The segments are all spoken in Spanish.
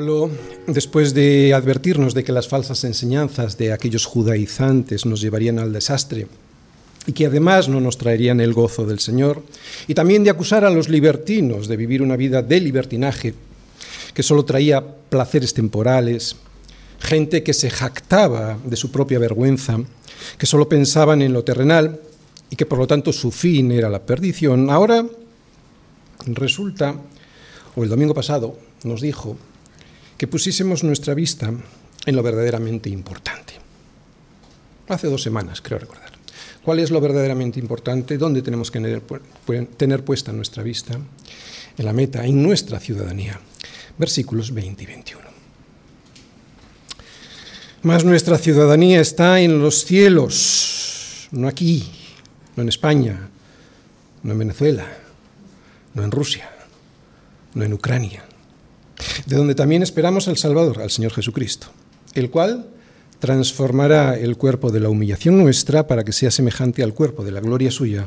Pablo, después de advertirnos de que las falsas enseñanzas de aquellos judaizantes nos llevarían al desastre y que además no nos traerían el gozo del Señor, y también de acusar a los libertinos de vivir una vida de libertinaje que solo traía placeres temporales, gente que se jactaba de su propia vergüenza, que solo pensaban en lo terrenal y que por lo tanto su fin era la perdición, ahora resulta, o el domingo pasado nos dijo, que pusiésemos nuestra vista en lo verdaderamente importante. Hace dos semanas, creo recordar. ¿Cuál es lo verdaderamente importante? ¿Dónde tenemos que tener, puesta nuestra vista? En la meta, en nuestra ciudadanía. Versículos 20 y 21. Mas nuestra ciudadanía está en los cielos, no aquí, no en España, no en Venezuela, no en Rusia, no en Ucrania, de donde también esperamos al Salvador, al Señor Jesucristo, el cual transformará el cuerpo de la humillación nuestra para que sea semejante al cuerpo de la gloria suya,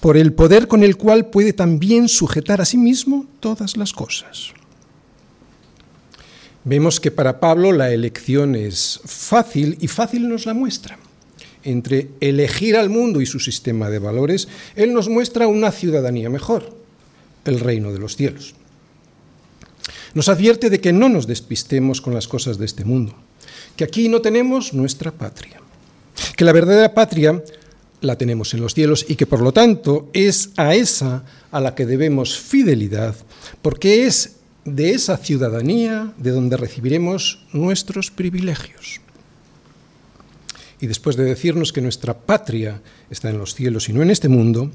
por el poder con el cual puede también sujetar a sí mismo todas las cosas. Vemos que para Pablo la elección es fácil y fácil nos la muestra. Entre elegir al mundo y su sistema de valores, Él nos muestra una ciudadanía mejor, el reino de los cielos. Nos advierte de que no nos despistemos con las cosas de este mundo, que aquí no tenemos nuestra patria, que la verdadera patria la tenemos en los cielos y que por lo tanto es a esa a la que debemos fidelidad, porque es de esa ciudadanía de donde recibiremos nuestros privilegios. Y después de decirnos que nuestra patria está en los cielos y no en este mundo,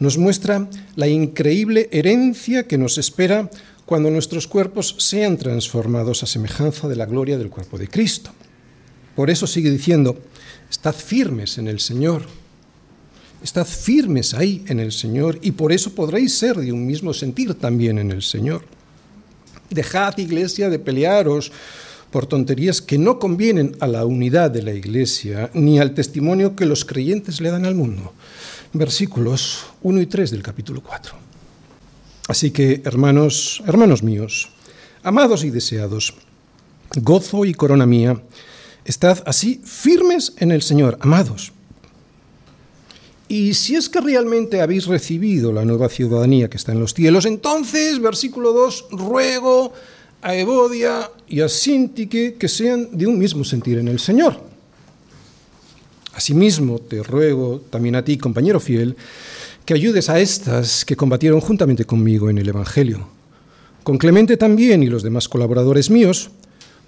nos muestra la increíble herencia que nos espera cuando nuestros cuerpos sean transformados a semejanza de la gloria del cuerpo de Cristo. Por eso sigue diciendo, estad firmes en el Señor, estad firmes ahí en el Señor y por eso podréis ser de un mismo sentir también en el Señor. Dejad, iglesia, de pelearos por tonterías que no convienen a la unidad de la iglesia ni al testimonio que los creyentes le dan al mundo. Versículos 1 y 3 del capítulo 4. Así que, hermanos, hermanos míos, amados y deseados, gozo y corona mía, estad así firmes en el Señor, amados. Y si es que realmente habéis recibido la nueva ciudadanía que está en los cielos, entonces, versículo 2, ruego a Evodia y a Sintique que sean de un mismo sentir en el Señor. Asimismo, te ruego también a ti, compañero fiel, que ayudes a estas que combatieron juntamente conmigo en el Evangelio, con Clemente también y los demás colaboradores míos,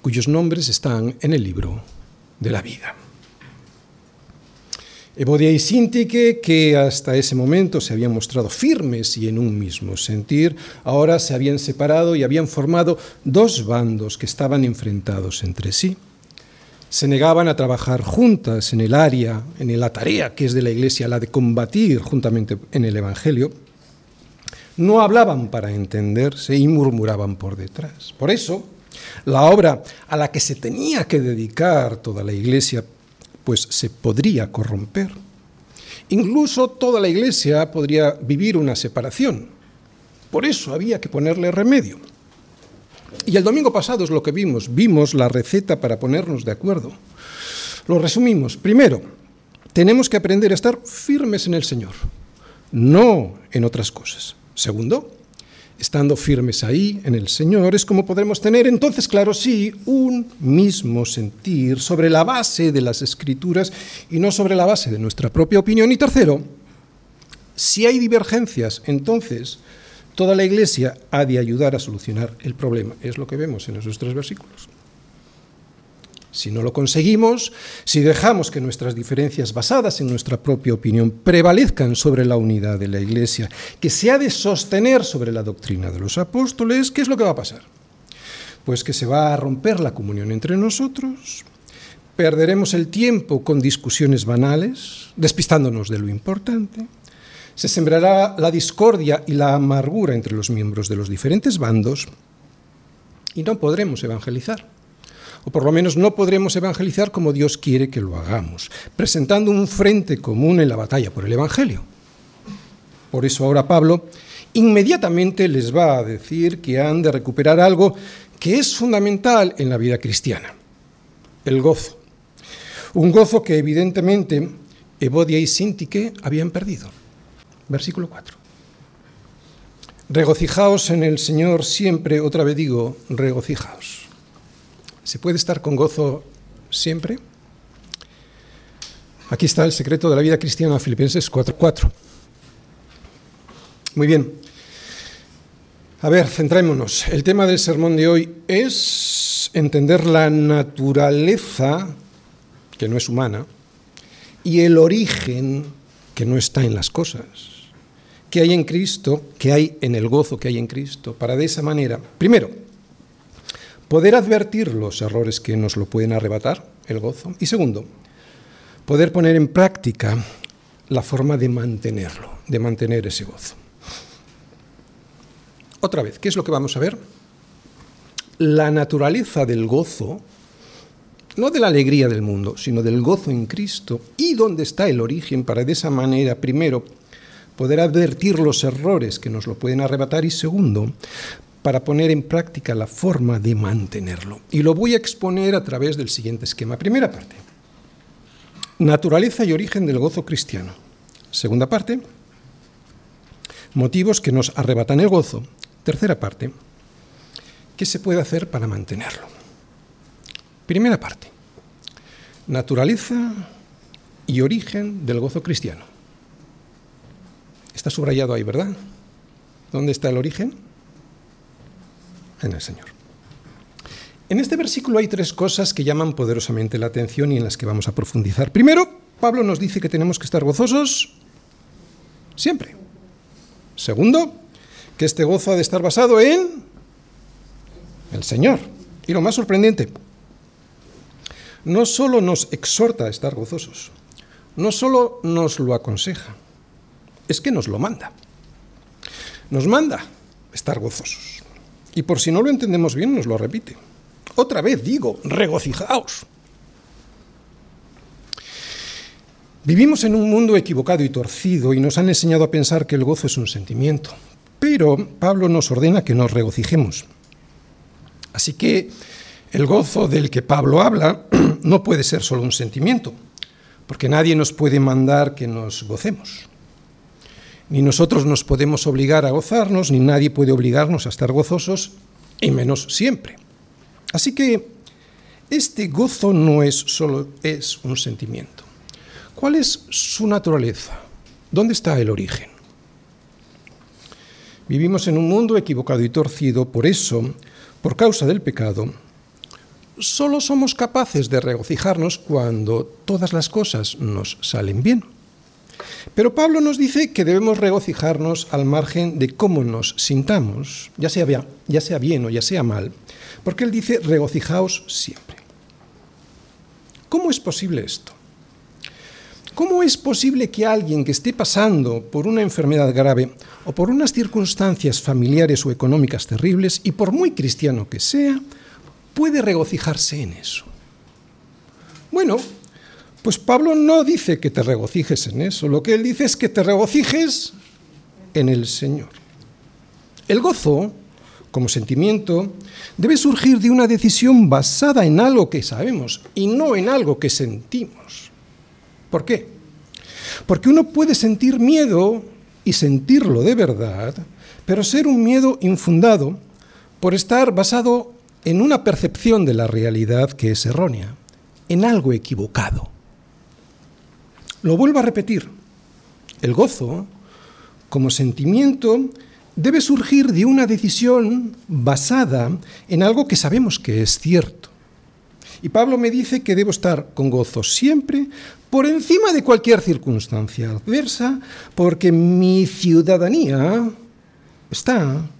cuyos nombres están en el libro de la vida. Evodia y Sintique, que hasta ese momento se habían mostrado firmes y en un mismo sentir, ahora se habían separado y habían formado dos bandos que estaban enfrentados entre sí se negaban a trabajar juntas en el área, en la tarea que es de la Iglesia, la de combatir juntamente en el Evangelio, no hablaban para entenderse y murmuraban por detrás. Por eso, la obra a la que se tenía que dedicar toda la Iglesia, pues se podría corromper. Incluso toda la Iglesia podría vivir una separación. Por eso había que ponerle remedio. Y el domingo pasado es lo que vimos, vimos la receta para ponernos de acuerdo. Lo resumimos. Primero, tenemos que aprender a estar firmes en el Señor, no en otras cosas. Segundo, estando firmes ahí en el Señor es como podremos tener entonces, claro, sí, un mismo sentir sobre la base de las escrituras y no sobre la base de nuestra propia opinión. Y tercero, si hay divergencias, entonces Toda la Iglesia ha de ayudar a solucionar el problema. Es lo que vemos en esos tres versículos. Si no lo conseguimos, si dejamos que nuestras diferencias basadas en nuestra propia opinión prevalezcan sobre la unidad de la Iglesia, que se ha de sostener sobre la doctrina de los apóstoles, ¿qué es lo que va a pasar? Pues que se va a romper la comunión entre nosotros, perderemos el tiempo con discusiones banales, despistándonos de lo importante, se sembrará la discordia y la amargura entre los miembros de los diferentes bandos y no podremos evangelizar. O por lo menos no podremos evangelizar como Dios quiere que lo hagamos, presentando un frente común en la batalla por el Evangelio. Por eso ahora Pablo inmediatamente les va a decir que han de recuperar algo que es fundamental en la vida cristiana, el gozo. Un gozo que evidentemente Evodia y Sintique habían perdido. Versículo 4. Regocijaos en el Señor siempre, otra vez digo, regocijaos. ¿Se puede estar con gozo siempre? Aquí está el secreto de la vida cristiana, Filipenses 4.4. Muy bien. A ver, centrémonos. El tema del sermón de hoy es entender la naturaleza, que no es humana, y el origen, que no está en las cosas, que hay en Cristo, que hay en el gozo que hay en Cristo, para de esa manera, primero, poder advertir los errores que nos lo pueden arrebatar, el gozo, y segundo, poder poner en práctica la forma de mantenerlo, de mantener ese gozo. Otra vez, ¿qué es lo que vamos a ver? La naturaleza del gozo, no de la alegría del mundo, sino del gozo en Cristo, y dónde está el origen para de esa manera, primero, poder advertir los errores que nos lo pueden arrebatar y segundo, para poner en práctica la forma de mantenerlo. Y lo voy a exponer a través del siguiente esquema. Primera parte, Naturaleza y origen del gozo cristiano. Segunda parte, motivos que nos arrebatan el gozo. Tercera parte, ¿qué se puede hacer para mantenerlo? Primera parte, naturaleza y origen del gozo cristiano. Está subrayado ahí, ¿verdad? ¿Dónde está el origen? En el Señor. En este versículo hay tres cosas que llaman poderosamente la atención y en las que vamos a profundizar. Primero, Pablo nos dice que tenemos que estar gozosos siempre. Segundo, que este gozo ha de estar basado en el Señor. Y lo más sorprendente, no solo nos exhorta a estar gozosos, no solo nos lo aconseja, es que nos lo manda. Nos manda estar gozosos. Y por si no lo entendemos bien, nos lo repite. Otra vez digo, regocijaos. Vivimos en un mundo equivocado y torcido y nos han enseñado a pensar que el gozo es un sentimiento. Pero Pablo nos ordena que nos regocijemos. Así que el gozo del que Pablo habla no puede ser solo un sentimiento, porque nadie nos puede mandar que nos gocemos. Ni nosotros nos podemos obligar a gozarnos, ni nadie puede obligarnos a estar gozosos, y menos siempre. Así que este gozo no es solo es un sentimiento. ¿Cuál es su naturaleza? ¿Dónde está el origen? Vivimos en un mundo equivocado y torcido, por eso, por causa del pecado, solo somos capaces de regocijarnos cuando todas las cosas nos salen bien. Pero Pablo nos dice que debemos regocijarnos al margen de cómo nos sintamos, ya sea, bien, ya sea bien o ya sea mal, porque él dice regocijaos siempre. ¿Cómo es posible esto? ¿Cómo es posible que alguien que esté pasando por una enfermedad grave o por unas circunstancias familiares o económicas terribles, y por muy cristiano que sea, puede regocijarse en eso? Bueno, pues Pablo no dice que te regocijes en eso, lo que él dice es que te regocijes en el Señor. El gozo, como sentimiento, debe surgir de una decisión basada en algo que sabemos y no en algo que sentimos. ¿Por qué? Porque uno puede sentir miedo y sentirlo de verdad, pero ser un miedo infundado por estar basado en una percepción de la realidad que es errónea, en algo equivocado. Lo vuelvo a repetir. El gozo, como sentimiento, debe surgir de una decisión basada en algo que sabemos que es cierto. Y Pablo me dice que debo estar con gozo siempre, por encima de cualquier circunstancia adversa, porque mi ciudadanía está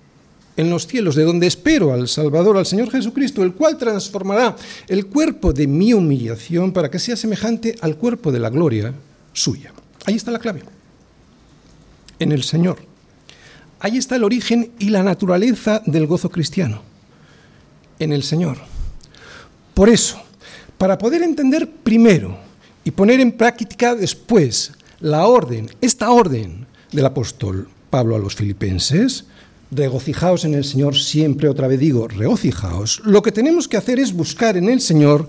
en los cielos, de donde espero al Salvador, al Señor Jesucristo, el cual transformará el cuerpo de mi humillación para que sea semejante al cuerpo de la gloria suya. Ahí está la clave. En el Señor. Ahí está el origen y la naturaleza del gozo cristiano. En el Señor. Por eso, para poder entender primero y poner en práctica después la orden, esta orden del apóstol Pablo a los filipenses, regocijaos en el Señor siempre, otra vez digo, regocijaos, lo que tenemos que hacer es buscar en el Señor,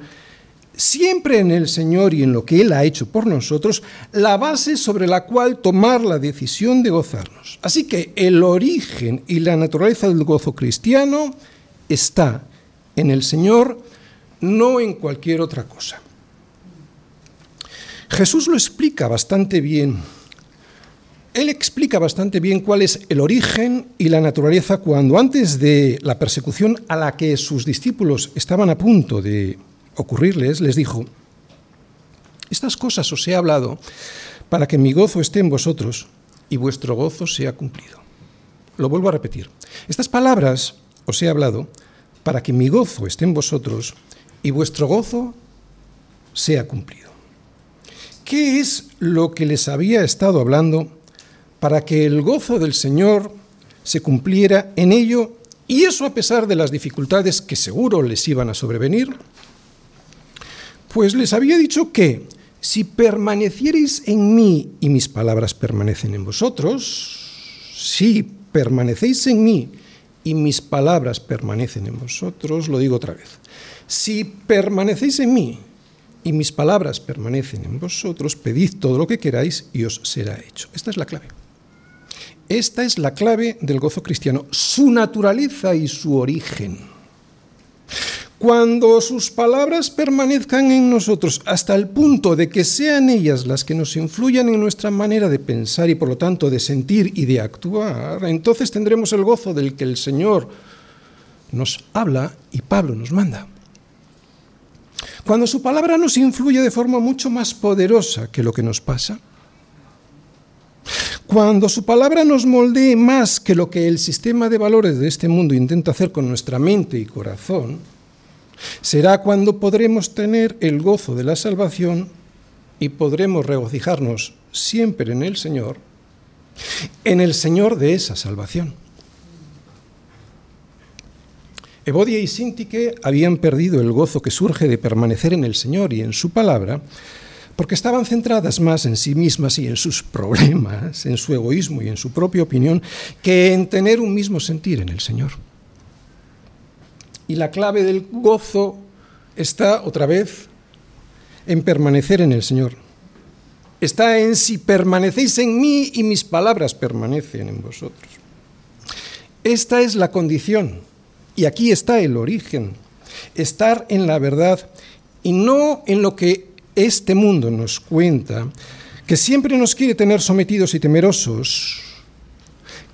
siempre en el Señor y en lo que Él ha hecho por nosotros, la base sobre la cual tomar la decisión de gozarnos. Así que el origen y la naturaleza del gozo cristiano está en el Señor, no en cualquier otra cosa. Jesús lo explica bastante bien él explica bastante bien cuál es el origen y la naturaleza cuando antes de la persecución a la que sus discípulos estaban a punto de ocurrirles, les dijo, estas cosas os he hablado para que mi gozo esté en vosotros y vuestro gozo sea cumplido. Lo vuelvo a repetir. Estas palabras os he hablado para que mi gozo esté en vosotros y vuestro gozo sea cumplido. ¿Qué es lo que les había estado hablando para que el gozo del Señor se cumpliera en ello, y eso a pesar de las dificultades que seguro les iban a sobrevenir, pues les había dicho que si permanecierais en mí y mis palabras permanecen en vosotros, si permanecéis en mí y mis palabras permanecen en vosotros, lo digo otra vez, si permanecéis en mí y mis palabras permanecen en vosotros, pedid todo lo que queráis y os será hecho. Esta es la clave. Esta es la clave del gozo cristiano, su naturaleza y su origen. Cuando sus palabras permanezcan en nosotros hasta el punto de que sean ellas las que nos influyan en nuestra manera de pensar y por lo tanto de sentir y de actuar, entonces tendremos el gozo del que el Señor nos habla y Pablo nos manda. Cuando su palabra nos influye de forma mucho más poderosa que lo que nos pasa, cuando su palabra nos moldee más que lo que el sistema de valores de este mundo intenta hacer con nuestra mente y corazón, será cuando podremos tener el gozo de la salvación y podremos regocijarnos siempre en el Señor, en el Señor de esa salvación. Evodia y Sintique habían perdido el gozo que surge de permanecer en el Señor y en su palabra, porque estaban centradas más en sí mismas y en sus problemas, en su egoísmo y en su propia opinión, que en tener un mismo sentir en el Señor. Y la clave del gozo está otra vez en permanecer en el Señor. Está en si permanecéis en mí y mis palabras permanecen en vosotros. Esta es la condición y aquí está el origen. Estar en la verdad y no en lo que este mundo nos cuenta que siempre nos quiere tener sometidos y temerosos,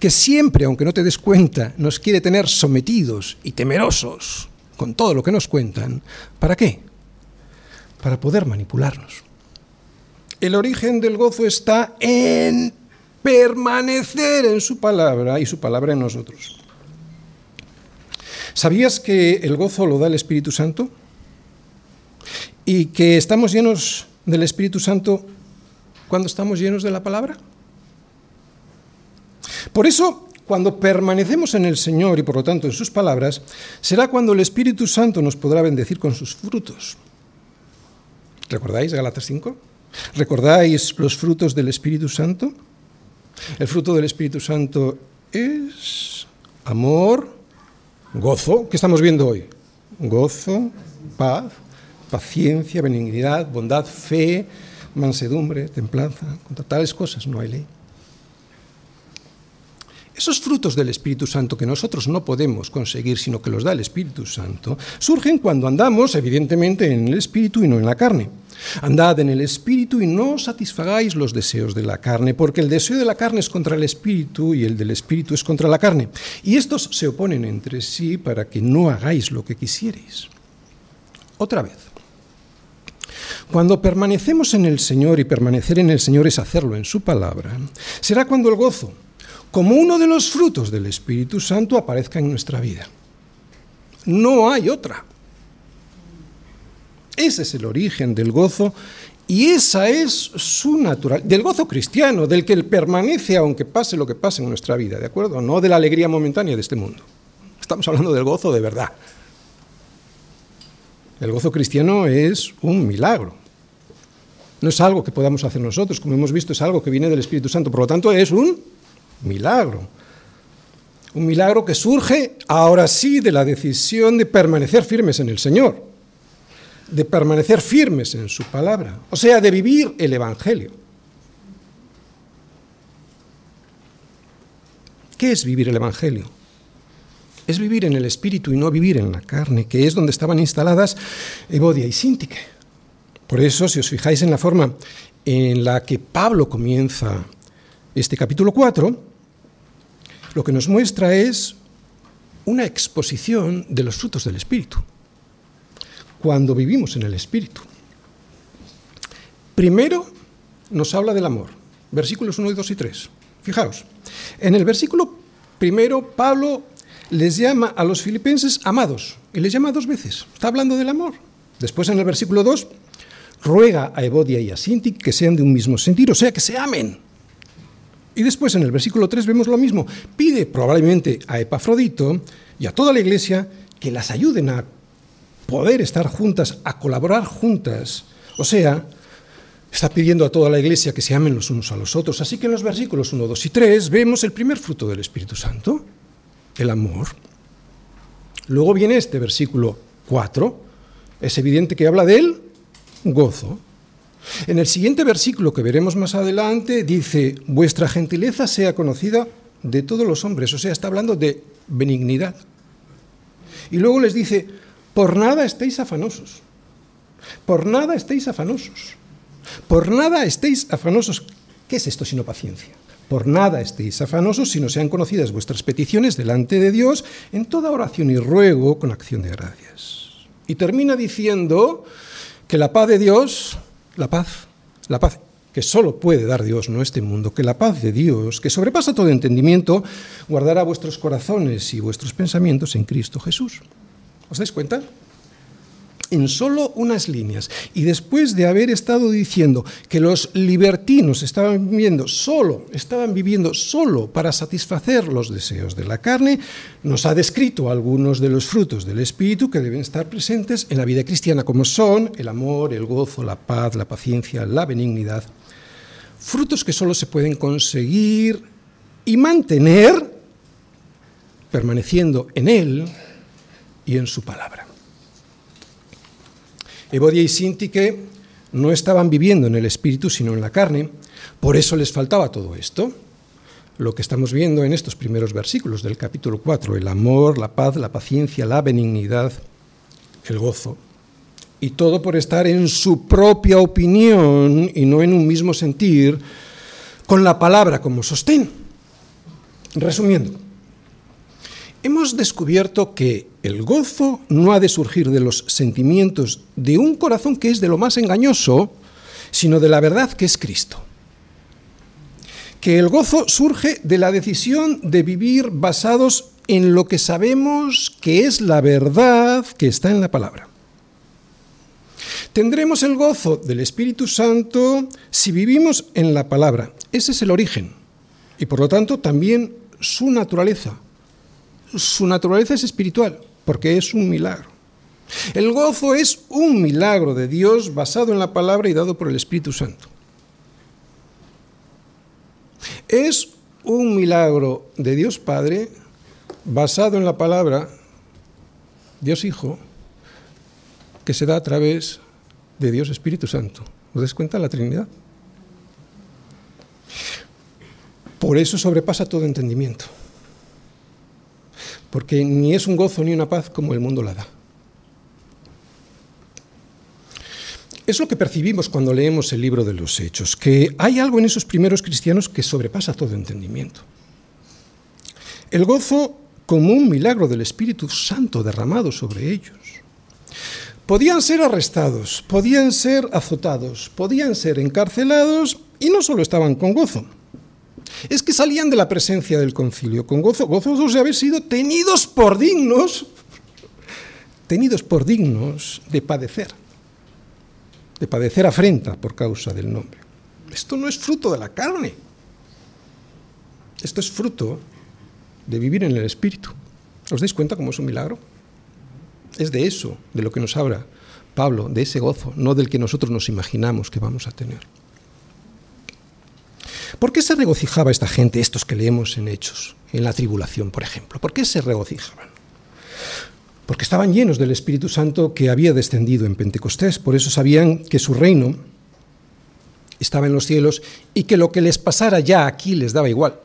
que siempre, aunque no te des cuenta, nos quiere tener sometidos y temerosos con todo lo que nos cuentan. ¿Para qué? Para poder manipularnos. El origen del gozo está en permanecer en su palabra y su palabra en nosotros. ¿Sabías que el gozo lo da el Espíritu Santo? y que estamos llenos del Espíritu Santo cuando estamos llenos de la palabra. Por eso, cuando permanecemos en el Señor y por lo tanto en sus palabras, será cuando el Espíritu Santo nos podrá bendecir con sus frutos. ¿Recordáis Galatas 5? ¿Recordáis los frutos del Espíritu Santo? El fruto del Espíritu Santo es amor, gozo, ¿qué estamos viendo hoy? Gozo, paz, paciencia, benignidad, bondad, fe, mansedumbre, templanza. Contra tales cosas no hay ley. Esos frutos del Espíritu Santo que nosotros no podemos conseguir, sino que los da el Espíritu Santo, surgen cuando andamos, evidentemente, en el Espíritu y no en la carne. Andad en el Espíritu y no satisfagáis los deseos de la carne, porque el deseo de la carne es contra el Espíritu y el del Espíritu es contra la carne. Y estos se oponen entre sí para que no hagáis lo que quisierais. Otra vez. Cuando permanecemos en el Señor y permanecer en el Señor es hacerlo en su palabra, será cuando el gozo, como uno de los frutos del Espíritu Santo, aparezca en nuestra vida. No hay otra. Ese es el origen del gozo y esa es su natural, del gozo cristiano, del que permanece aunque pase lo que pase en nuestra vida, ¿de acuerdo? No de la alegría momentánea de este mundo. Estamos hablando del gozo de verdad. El gozo cristiano es un milagro. No es algo que podamos hacer nosotros, como hemos visto, es algo que viene del Espíritu Santo. Por lo tanto, es un milagro. Un milagro que surge ahora sí de la decisión de permanecer firmes en el Señor, de permanecer firmes en su palabra, o sea, de vivir el Evangelio. ¿Qué es vivir el Evangelio? Es vivir en el Espíritu y no vivir en la carne, que es donde estaban instaladas Evodia y Sintique. Por eso, si os fijáis en la forma en la que Pablo comienza este capítulo 4, lo que nos muestra es una exposición de los frutos del Espíritu, cuando vivimos en el Espíritu. Primero nos habla del amor, versículos 1, 2 y 3. Fijaos, en el versículo primero Pablo les llama a los filipenses amados, y les llama dos veces, está hablando del amor. Después en el versículo 2 ruega a Evodia y a Sinti que sean de un mismo sentir, o sea, que se amen. Y después en el versículo 3 vemos lo mismo. Pide probablemente a Epafrodito y a toda la iglesia que las ayuden a poder estar juntas, a colaborar juntas. O sea, está pidiendo a toda la iglesia que se amen los unos a los otros. Así que en los versículos 1, 2 y 3 vemos el primer fruto del Espíritu Santo, el amor. Luego viene este versículo 4. Es evidente que habla de él gozo. En el siguiente versículo que veremos más adelante dice, vuestra gentileza sea conocida de todos los hombres, o sea, está hablando de benignidad. Y luego les dice, por nada estéis afanosos, por nada estéis afanosos, por nada estéis afanosos. ¿Qué es esto sino paciencia? Por nada estéis afanosos, sino sean conocidas vuestras peticiones delante de Dios en toda oración y ruego con acción de gracias. Y termina diciendo, que la paz de Dios, la paz, la paz que solo puede dar Dios, no este mundo, que la paz de Dios, que sobrepasa todo entendimiento, guardará vuestros corazones y vuestros pensamientos en Cristo Jesús. ¿Os dais cuenta? En solo unas líneas. Y después de haber estado diciendo que los libertinos estaban viviendo solo, estaban viviendo solo para satisfacer los deseos de la carne, nos ha descrito algunos de los frutos del Espíritu que deben estar presentes en la vida cristiana, como son el amor, el gozo, la paz, la paciencia, la benignidad. Frutos que solo se pueden conseguir y mantener permaneciendo en Él y en su palabra. Evodia y Sintique no estaban viviendo en el espíritu, sino en la carne. Por eso les faltaba todo esto. Lo que estamos viendo en estos primeros versículos del capítulo 4, el amor, la paz, la paciencia, la benignidad, el gozo. Y todo por estar en su propia opinión y no en un mismo sentir, con la palabra como sostén. Resumiendo, hemos descubierto que el gozo no ha de surgir de los sentimientos de un corazón que es de lo más engañoso, sino de la verdad que es Cristo. Que el gozo surge de la decisión de vivir basados en lo que sabemos que es la verdad que está en la palabra. Tendremos el gozo del Espíritu Santo si vivimos en la palabra. Ese es el origen y por lo tanto también su naturaleza su naturaleza es espiritual, porque es un milagro. El gozo es un milagro de Dios basado en la palabra y dado por el Espíritu Santo. Es un milagro de Dios Padre basado en la palabra Dios Hijo que se da a través de Dios Espíritu Santo. ¿Os das cuenta la Trinidad? Por eso sobrepasa todo entendimiento porque ni es un gozo ni una paz como el mundo la da. Es lo que percibimos cuando leemos el libro de los Hechos, que hay algo en esos primeros cristianos que sobrepasa todo entendimiento. El gozo como un milagro del Espíritu Santo derramado sobre ellos. Podían ser arrestados, podían ser azotados, podían ser encarcelados y no solo estaban con gozo, es que salían de la presencia del concilio con gozo, gozosos de haber sido tenidos por dignos, tenidos por dignos de padecer, de padecer afrenta por causa del nombre. Esto no es fruto de la carne, esto es fruto de vivir en el Espíritu. ¿Os dais cuenta cómo es un milagro? Es de eso de lo que nos habla Pablo, de ese gozo, no del que nosotros nos imaginamos que vamos a tener. ¿Por qué se regocijaba esta gente, estos que leemos en Hechos, en la tribulación, por ejemplo? ¿Por qué se regocijaban? Porque estaban llenos del Espíritu Santo que había descendido en Pentecostés, por eso sabían que su reino estaba en los cielos y que lo que les pasara ya aquí les daba igual.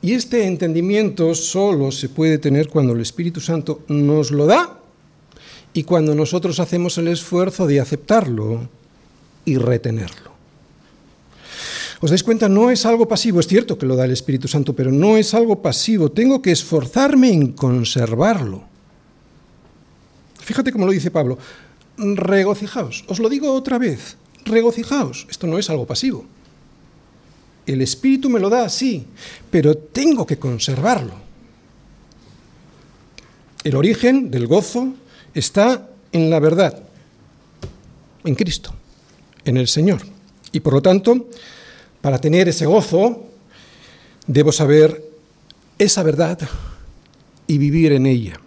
Y este entendimiento solo se puede tener cuando el Espíritu Santo nos lo da y cuando nosotros hacemos el esfuerzo de aceptarlo y retenerlo. ¿Os dais cuenta? No es algo pasivo, es cierto que lo da el Espíritu Santo, pero no es algo pasivo, tengo que esforzarme en conservarlo. Fíjate cómo lo dice Pablo, regocijaos, os lo digo otra vez, regocijaos, esto no es algo pasivo. El Espíritu me lo da, sí, pero tengo que conservarlo. El origen del gozo está en la verdad, en Cristo, en el Señor. Y por lo tanto, para tener ese gozo, debo saber esa verdad y vivir en ella.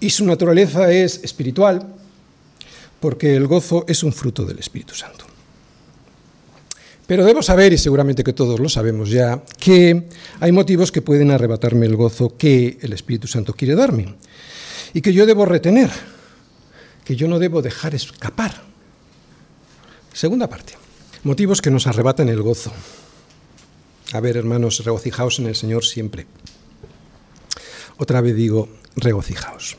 Y su naturaleza es espiritual, porque el gozo es un fruto del Espíritu Santo. Pero debo saber, y seguramente que todos lo sabemos ya, que hay motivos que pueden arrebatarme el gozo que el Espíritu Santo quiere darme y que yo debo retener, que yo no debo dejar escapar. Segunda parte, motivos que nos arrebatan el gozo. A ver, hermanos, regocijaos en el Señor siempre. Otra vez digo, regocijaos.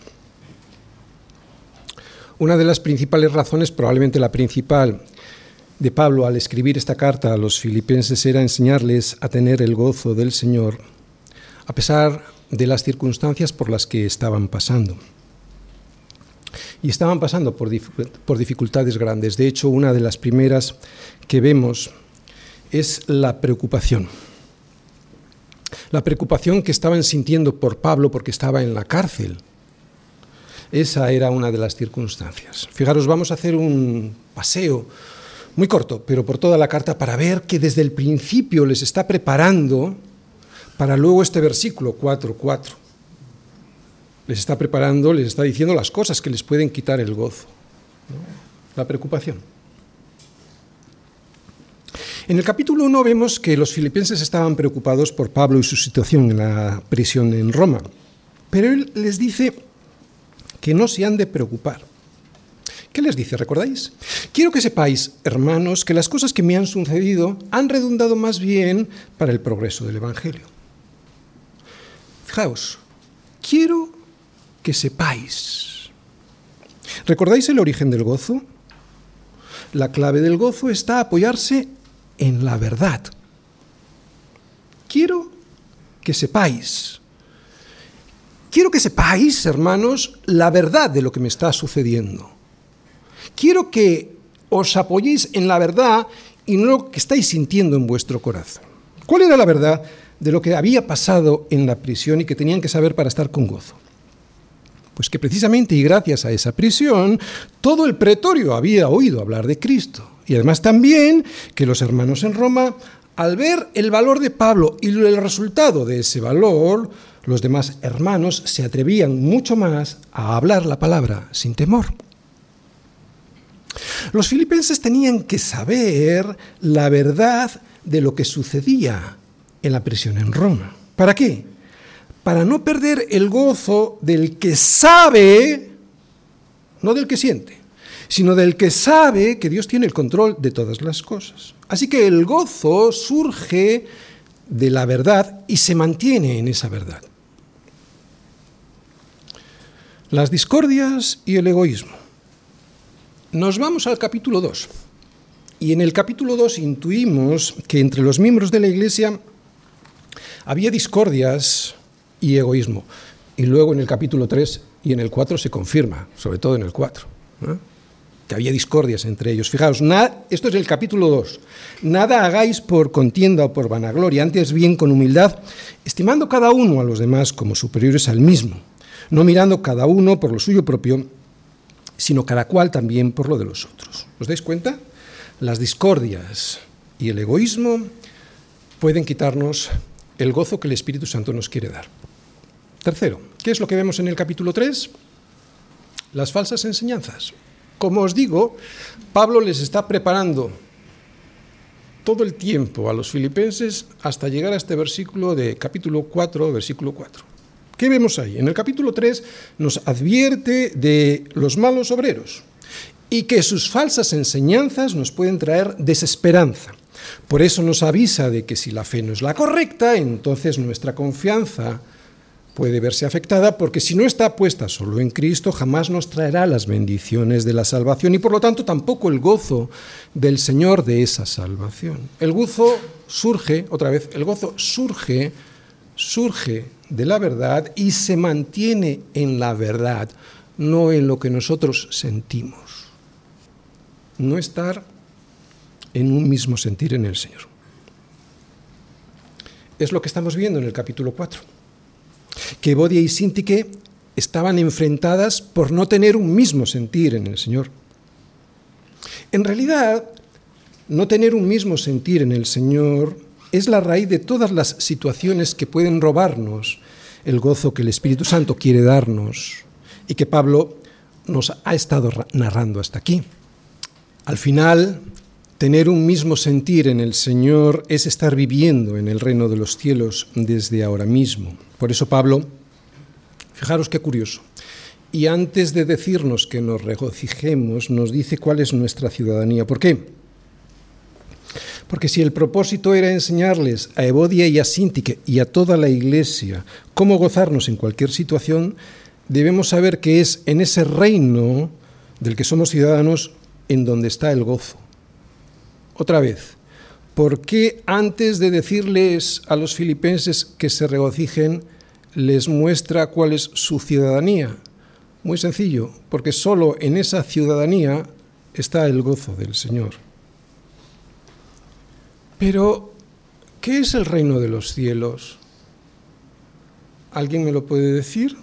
Una de las principales razones, probablemente la principal, de Pablo al escribir esta carta a los filipenses era enseñarles a tener el gozo del Señor, a pesar de las circunstancias por las que estaban pasando. Y estaban pasando por, por dificultades grandes. De hecho, una de las primeras que vemos es la preocupación. La preocupación que estaban sintiendo por Pablo porque estaba en la cárcel. Esa era una de las circunstancias. Fijaros, vamos a hacer un paseo muy corto, pero por toda la carta, para ver que desde el principio les está preparando para luego este versículo 4.4. Les está preparando, les está diciendo las cosas que les pueden quitar el gozo, la preocupación. En el capítulo 1 vemos que los filipenses estaban preocupados por Pablo y su situación en la prisión en Roma, pero él les dice que no se han de preocupar. ¿Qué les dice? ¿Recordáis? Quiero que sepáis, hermanos, que las cosas que me han sucedido han redundado más bien para el progreso del Evangelio. Fijaos, quiero que sepáis. ¿Recordáis el origen del gozo? La clave del gozo está apoyarse en la verdad. Quiero que sepáis. Quiero que sepáis, hermanos, la verdad de lo que me está sucediendo quiero que os apoyéis en la verdad y no lo que estáis sintiendo en vuestro corazón. ¿Cuál era la verdad de lo que había pasado en la prisión y que tenían que saber para estar con gozo? Pues que precisamente y gracias a esa prisión, todo el pretorio había oído hablar de Cristo. Y además también que los hermanos en Roma, al ver el valor de Pablo y el resultado de ese valor, los demás hermanos se atrevían mucho más a hablar la palabra sin temor. Los filipenses tenían que saber la verdad de lo que sucedía en la prisión en Roma. ¿Para qué? Para no perder el gozo del que sabe, no del que siente, sino del que sabe que Dios tiene el control de todas las cosas. Así que el gozo surge de la verdad y se mantiene en esa verdad. Las discordias y el egoísmo. Nos vamos al capítulo 2. Y en el capítulo 2 intuimos que entre los miembros de la Iglesia había discordias y egoísmo. Y luego en el capítulo 3 y en el 4 se confirma, sobre todo en el 4, que había discordias entre ellos. Fijaos, esto es el capítulo 2. Nada hagáis por contienda o por vanagloria, antes bien con humildad, estimando cada uno a los demás como superiores al mismo, no mirando cada uno por lo suyo propio, sino cada cual también por lo de los otros. ¿Os dais cuenta? Las discordias y el egoísmo pueden quitarnos el gozo que el Espíritu Santo nos quiere dar. Tercero, ¿qué es lo que vemos en el capítulo 3? Las falsas enseñanzas. Como os digo, Pablo les está preparando todo el tiempo a los filipenses hasta llegar a este versículo de capítulo 4, versículo 4. ¿Qué vemos ahí? En el capítulo 3 nos advierte de los malos obreros y que sus falsas enseñanzas nos pueden traer desesperanza. Por eso nos avisa de que si la fe no es la correcta, entonces nuestra confianza puede verse afectada porque si no está puesta solo en Cristo, jamás nos traerá las bendiciones de la salvación y por lo tanto tampoco el gozo del Señor de esa salvación. El gozo surge, otra vez, el gozo surge, surge de la verdad y se mantiene en la verdad, no en lo que nosotros sentimos. No estar en un mismo sentir en el Señor. Es lo que estamos viendo en el capítulo 4 que Bodia y Sintique estaban enfrentadas por no tener un mismo sentir en el Señor. En realidad, no tener un mismo sentir en el Señor es la raíz de todas las situaciones que pueden robarnos el gozo que el Espíritu Santo quiere darnos y que Pablo nos ha estado narrando hasta aquí. Al final, tener un mismo sentir en el Señor es estar viviendo en el reino de los cielos desde ahora mismo. Por eso Pablo, fijaros qué curioso, y antes de decirnos que nos regocijemos, nos dice cuál es nuestra ciudadanía. ¿Por qué? Porque si el propósito era enseñarles a Evodia y a Sintique y a toda la iglesia cómo gozarnos en cualquier situación, debemos saber que es en ese reino del que somos ciudadanos en donde está el gozo. Otra vez, ¿por qué antes de decirles a los filipenses que se regocijen, les muestra cuál es su ciudadanía? Muy sencillo, porque solo en esa ciudadanía está el gozo del Señor. Pero, ¿qué es el reino de los cielos? ¿Alguien me lo puede decir?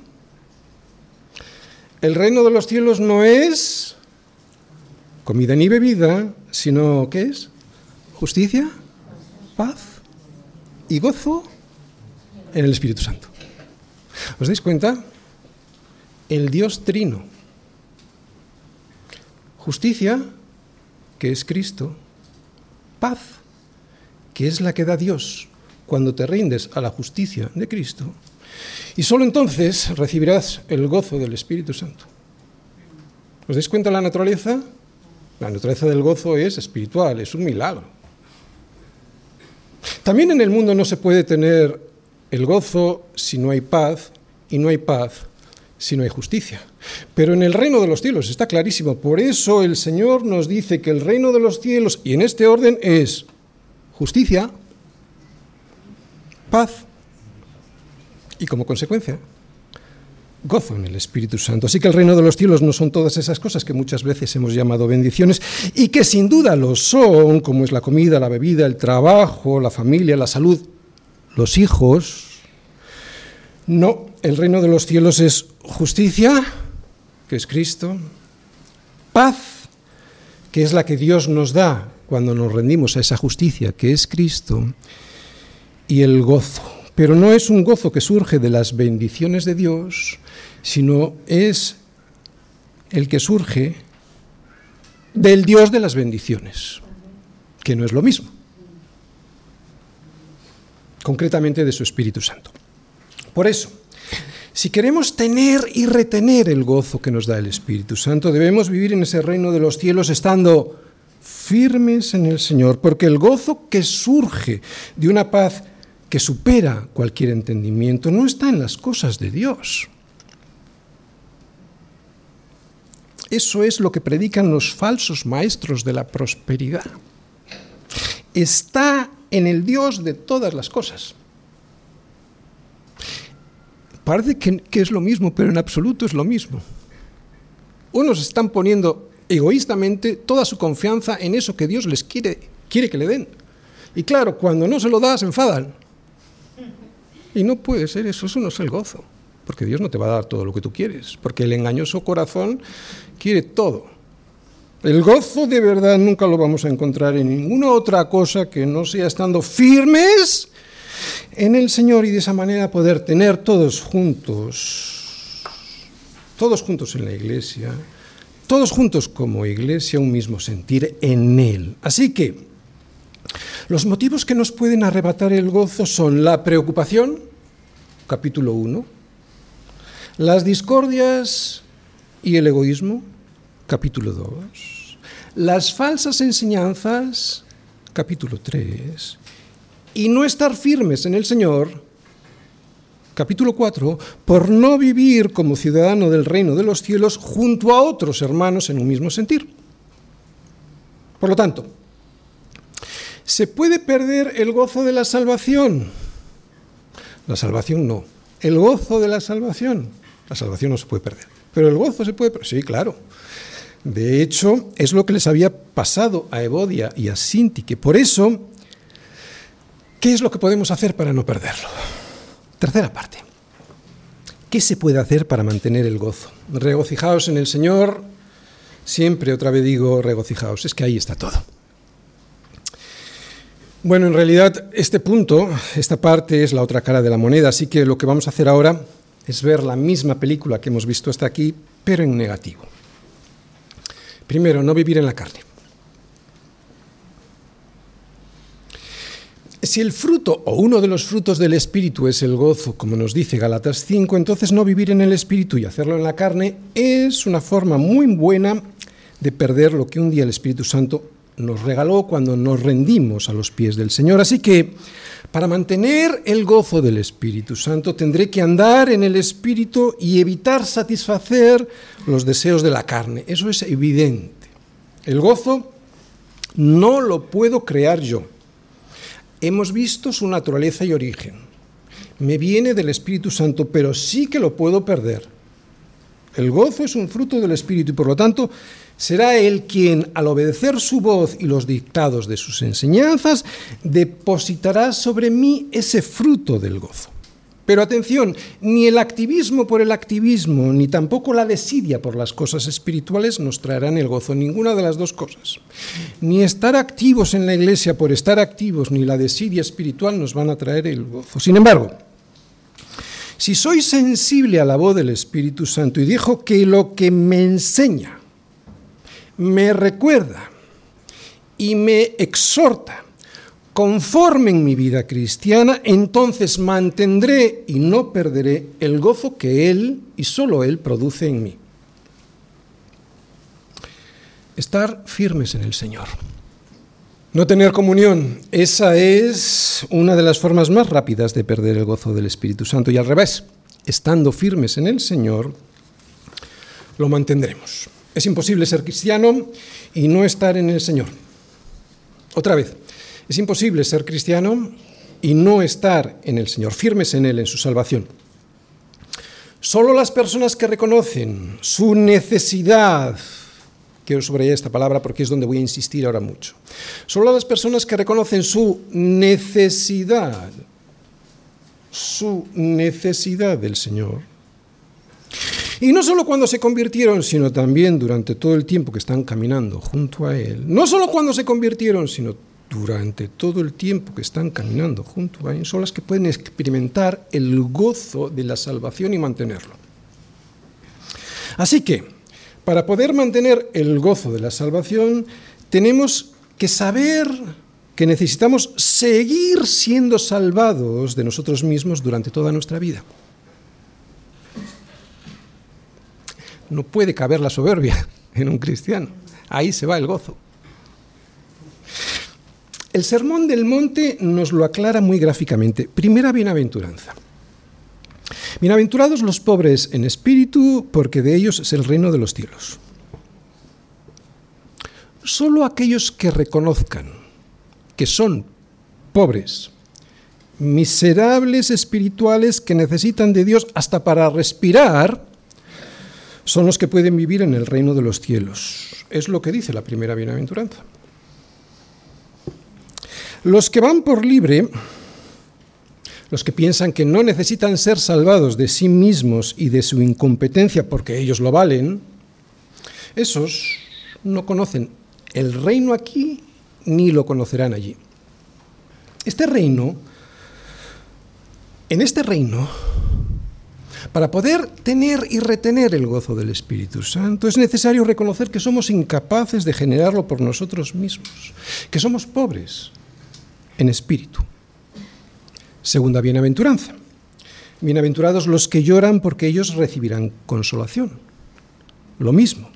El reino de los cielos no es comida ni bebida, sino ¿qué es? Justicia, paz y gozo en el Espíritu Santo. ¿Os dais cuenta? El Dios trino. Justicia, que es Cristo. Paz, que es la que da Dios cuando te rindes a la justicia de Cristo. Y solo entonces recibirás el gozo del Espíritu Santo. ¿Os dais cuenta la naturaleza? La naturaleza del gozo es espiritual, es un milagro. También en el mundo no se puede tener el gozo si no hay paz y no hay paz si no hay justicia. Pero en el reino de los cielos está clarísimo. Por eso el Señor nos dice que el reino de los cielos, y en este orden, es justicia, paz y como consecuencia gozo en el Espíritu Santo. Así que el reino de los cielos no son todas esas cosas que muchas veces hemos llamado bendiciones y que sin duda lo son, como es la comida, la bebida, el trabajo, la familia, la salud, los hijos. No, el reino de los cielos es justicia, que es Cristo, paz, que es la que Dios nos da cuando nos rendimos a esa justicia, que es Cristo, y el gozo. Pero no es un gozo que surge de las bendiciones de Dios, sino es el que surge del Dios de las bendiciones, que no es lo mismo, concretamente de su Espíritu Santo. Por eso, si queremos tener y retener el gozo que nos da el Espíritu Santo, debemos vivir en ese reino de los cielos estando firmes en el Señor, porque el gozo que surge de una paz que supera cualquier entendimiento no está en las cosas de Dios. Eso es lo que predican los falsos maestros de la prosperidad. Está en el Dios de todas las cosas. Parece que, es lo mismo, pero en absoluto es lo mismo. Unos están poniendo egoístamente toda su confianza en eso que Dios les quiere, quiere que le den. Y claro, cuando no se lo da, se enfadan. Y no puede ser eso, eso no es el gozo. Porque Dios no te va a dar todo lo que tú quieres. Porque el engañoso corazón quiere todo. El gozo de verdad nunca lo vamos a encontrar en ninguna otra cosa que no sea estando firmes en el Señor y de esa manera poder tener todos juntos, todos juntos en la iglesia, todos juntos como iglesia, un mismo sentir en Él. Así que Los motivos que nos pueden arrebatar el gozo son la preocupación, capítulo 1, las discordias y el egoísmo, capítulo 2, las falsas enseñanzas, capítulo 3, y no estar firmes en el Señor, capítulo 4, por no vivir como ciudadano del reino de los cielos junto a otros hermanos en un mismo sentir. Por lo tanto, ¿se puede perder el gozo de la salvación? La salvación no. El gozo de la salvación. La salvación no se puede perder. Pero el gozo se puede perder. Sí, claro. De hecho, es lo que les había pasado a Evodia y a Sinti, que por eso, ¿qué es lo que podemos hacer para no perderlo? Tercera parte. ¿Qué se puede hacer para mantener el gozo? Regocijaos en el Señor. Siempre otra vez digo regocijaos. Es que ahí está todo. Bueno, en realidad este punto, esta parte es la otra cara de la moneda, así que lo que vamos a hacer ahora es ver la misma película que hemos visto hasta aquí, pero en negativo. Primero, no vivir en la carne. Si el fruto o uno de los frutos del Espíritu es el gozo, como nos dice Galatas 5, entonces no vivir en el Espíritu y hacerlo en la carne es una forma muy buena de perder lo que un día el Espíritu Santo nos regaló cuando nos rendimos a los pies del Señor. Así que para mantener el gozo del Espíritu Santo tendré que andar en el Espíritu y evitar satisfacer los deseos de la carne. Eso es evidente. El gozo no lo puedo crear yo hemos visto su naturaleza y origen. Me viene del Espíritu Santo, pero sí que lo puedo perder. El gozo es un fruto del Espíritu y por lo tanto será Él quien, al obedecer su voz y los dictados de sus enseñanzas, depositará sobre mí ese fruto del gozo. Pero atención, ni el activismo por el activismo, ni tampoco la desidia por las cosas espirituales nos traerán el gozo, ninguna de las dos cosas. Ni estar activos en la iglesia por estar activos, ni la desidia espiritual nos van a traer el gozo. Sin embargo, si soy sensible a la voz del Espíritu Santo y dijo que lo que me enseña, me recuerda y me exhorta, conforme en mi vida cristiana, entonces mantendré y no perderé el gozo que Él y solo Él produce en mí. Estar firmes en el Señor. No tener comunión, esa es una de las formas más rápidas de perder el gozo del Espíritu Santo. Y al revés, estando firmes en el Señor, lo mantendremos. Es imposible ser cristiano y no estar en el Señor. Otra vez, es imposible ser cristiano y no estar en el Señor, firmes en Él, en su salvación. Solo las personas que reconocen su necesidad, quiero subrayar esta palabra porque es donde voy a insistir ahora mucho, solo las personas que reconocen su necesidad, su necesidad del Señor, y no solo cuando se convirtieron, sino también durante todo el tiempo que están caminando junto a Él, no solo cuando se convirtieron, sino durante todo el tiempo que están caminando junto a Él, son las que pueden experimentar el gozo de la salvación y mantenerlo. Así que, para poder mantener el gozo de la salvación, tenemos que saber que necesitamos seguir siendo salvados de nosotros mismos durante toda nuestra vida. No puede caber la soberbia en un cristiano. Ahí se va el gozo. El Sermón del Monte nos lo aclara muy gráficamente. Primera bienaventuranza. Bienaventurados los pobres en espíritu, porque de ellos es el reino de los cielos. Solo aquellos que reconozcan que son pobres, miserables espirituales que necesitan de Dios hasta para respirar, son los que pueden vivir en el reino de los cielos. Es lo que dice la primera bienaventuranza. Los que van por libre, los que piensan que no necesitan ser salvados de sí mismos y de su incompetencia porque ellos lo valen, esos no conocen el reino aquí ni lo conocerán allí. Este reino, en este reino, para poder tener y retener el gozo del Espíritu Santo es necesario reconocer que somos incapaces de generarlo por nosotros mismos, que somos pobres, en espíritu. Segunda bienaventuranza. Bienaventurados los que lloran porque ellos recibirán consolación. Lo mismo.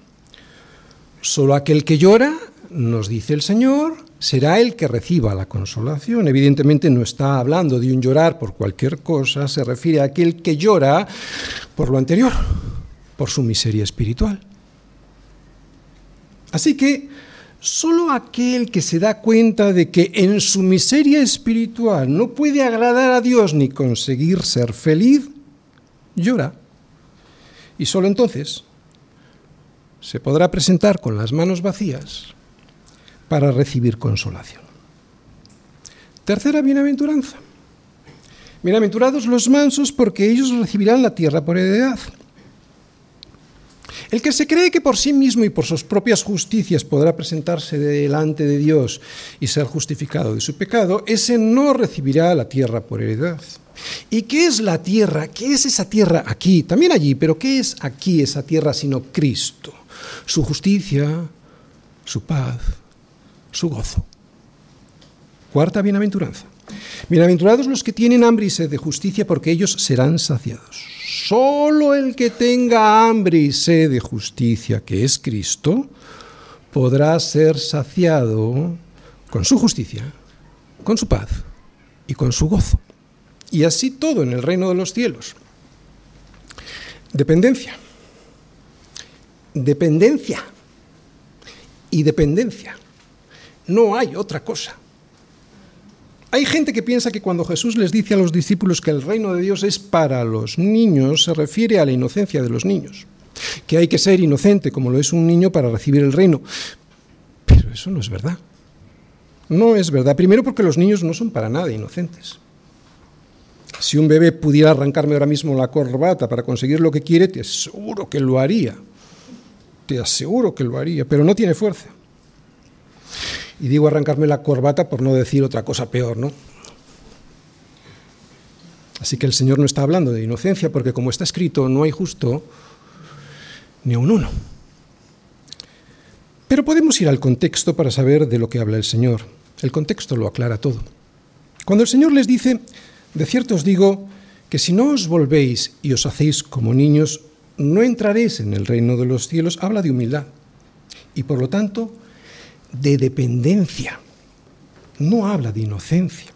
Solo aquel que llora, nos dice el Señor, será el que reciba la consolación. Evidentemente no está hablando de un llorar por cualquier cosa, se refiere a aquel que llora por lo anterior, por su miseria espiritual. Así que solo aquel que se da cuenta de que en su miseria espiritual no puede agradar a Dios ni conseguir ser feliz, llora. Y solo entonces se podrá presentar con las manos vacías para recibir consolación. Tercera bienaventuranza. Bienaventurados los mansos porque ellos recibirán la tierra por heredad. El que se cree que por sí mismo y por sus propias justicias podrá presentarse delante de Dios y ser justificado de su pecado, ese no recibirá la tierra por heredad. ¿Y qué es la tierra? ¿Qué es esa tierra aquí? También allí, pero ¿qué es aquí esa tierra sino Cristo? Su justicia, su paz, su gozo. Cuarta bienaventuranza. Bienaventurados los que tienen hambre y sed de justicia, porque ellos serán saciados. Solo el que tenga hambre y sed de justicia, que es Cristo, podrá ser saciado con su justicia, con su paz y con su gozo. Y así todo en el reino de los cielos. Dependencia. Dependencia. Y dependencia. No hay otra cosa. Hay gente que piensa que cuando Jesús les dice a los discípulos que el reino de Dios es para los niños, se refiere a la inocencia de los niños, que hay que ser inocente como lo es un niño para recibir el reino. Pero eso no es verdad. No es verdad. Primero porque los niños no son para nada inocentes. Si un bebé pudiera arrancarme ahora mismo la corbata para conseguir lo que quiere, te aseguro que lo haría. Te aseguro que lo haría, pero no tiene fuerza. Y digo arrancarme la corbata por no decir otra cosa peor, ¿no? Así que el Señor no está hablando de inocencia porque como está escrito, no hay justo ni un uno. Pero podemos ir al contexto para saber de lo que habla el Señor. El contexto lo aclara todo. Cuando el Señor les dice, de cierto os digo, que si no os volvéis y os hacéis como niños, no entraréis en el reino de los cielos, habla de humildad. Y por lo tanto, de dependencia, no habla de inocencia.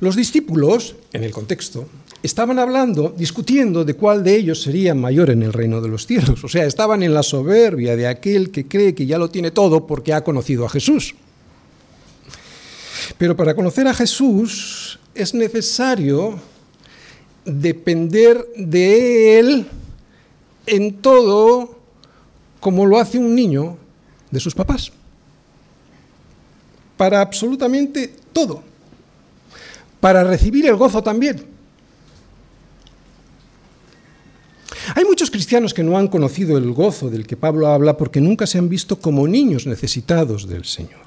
Los discípulos, en el contexto, estaban hablando, discutiendo de cuál de ellos sería mayor en el reino de los cielos. O sea, estaban en la soberbia de aquel que cree que ya lo tiene todo porque ha conocido a Jesús. Pero para conocer a Jesús es necesario depender de Él en todo como lo hace un niño de sus papás. Para absolutamente todo. Para recibir el gozo también. Hay muchos cristianos que no han conocido el gozo del que Pablo habla porque nunca se han visto como niños necesitados del Señor.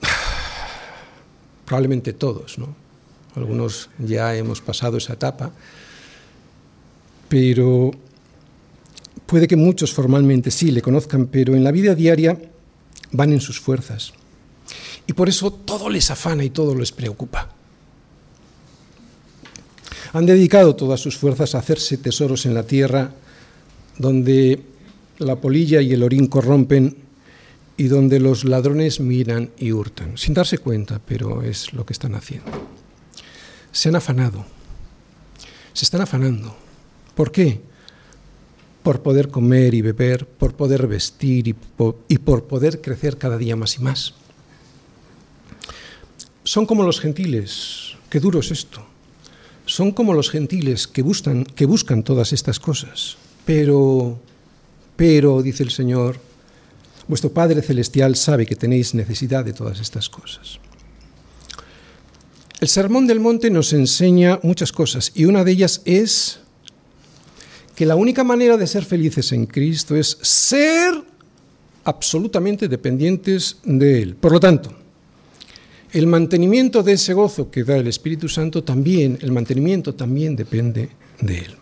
Probablemente todos, ¿no? Algunos ya hemos pasado esa etapa, pero Puede que muchos formalmente sí le conozcan, pero en la vida diaria van en sus fuerzas. Y por eso todo les afana y todo les preocupa. Han dedicado todas sus fuerzas a hacerse tesoros en la tierra, donde la polilla y el orín corrompen y donde los ladrones miran y hurtan, sin darse cuenta, pero es lo que están haciendo. Se han afanado, se están afanando. ¿Por qué? Por poder comer y beber, por poder vestir y por, poder crecer cada día más y más. Son como los gentiles, qué duro es esto, son como los gentiles que buscan, que buscan todas estas cosas, pero, pero, dice el Señor, vuestro Padre Celestial sabe que tenéis necesidad de todas estas cosas. El Sermón del Monte nos enseña muchas cosas y una de ellas es que la única manera de ser felices en Cristo es ser absolutamente dependientes de Él. Por lo tanto, el mantenimiento de ese gozo que da el Espíritu Santo también, el mantenimiento también depende de Él.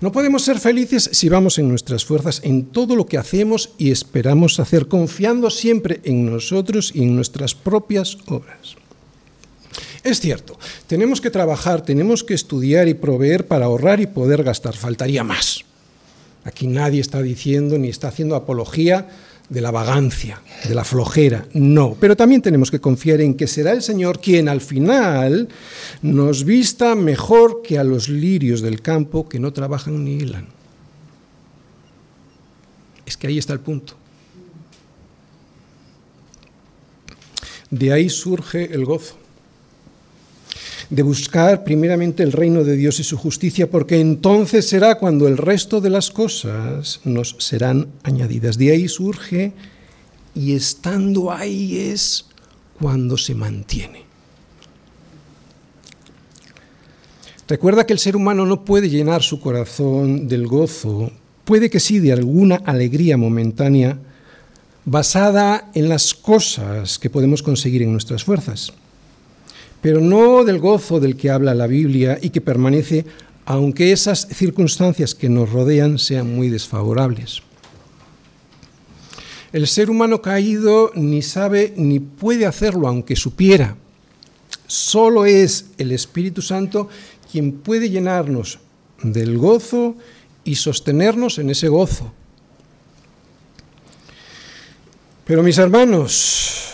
No podemos ser felices si vamos en nuestras fuerzas en todo lo que hacemos y esperamos hacer, confiando siempre en nosotros y en nuestras propias obras. Es cierto, tenemos que trabajar, tenemos que estudiar y proveer para ahorrar y poder gastar. Faltaría más. Aquí nadie está diciendo ni está haciendo apología de la vagancia, de la flojera, no. Pero también tenemos que confiar en que será el Señor quien al final nos vista mejor que a los lirios del campo que no trabajan ni hilan. Es que ahí está el punto. De ahí surge el gozo de buscar primeramente el reino de Dios y su justicia, porque entonces será cuando el resto de las cosas nos serán añadidas. De ahí surge y estando ahí es cuando se mantiene. Recuerda que el ser humano no puede llenar su corazón del gozo, puede que sí de alguna alegría momentánea basada en las cosas que podemos conseguir en nuestras fuerzas pero no del gozo del que habla la Biblia y que permanece aunque esas circunstancias que nos rodean sean muy desfavorables. El ser humano caído ni sabe ni puede hacerlo aunque supiera. Solo es el Espíritu Santo quien puede llenarnos del gozo y sostenernos en ese gozo. Pero mis hermanos,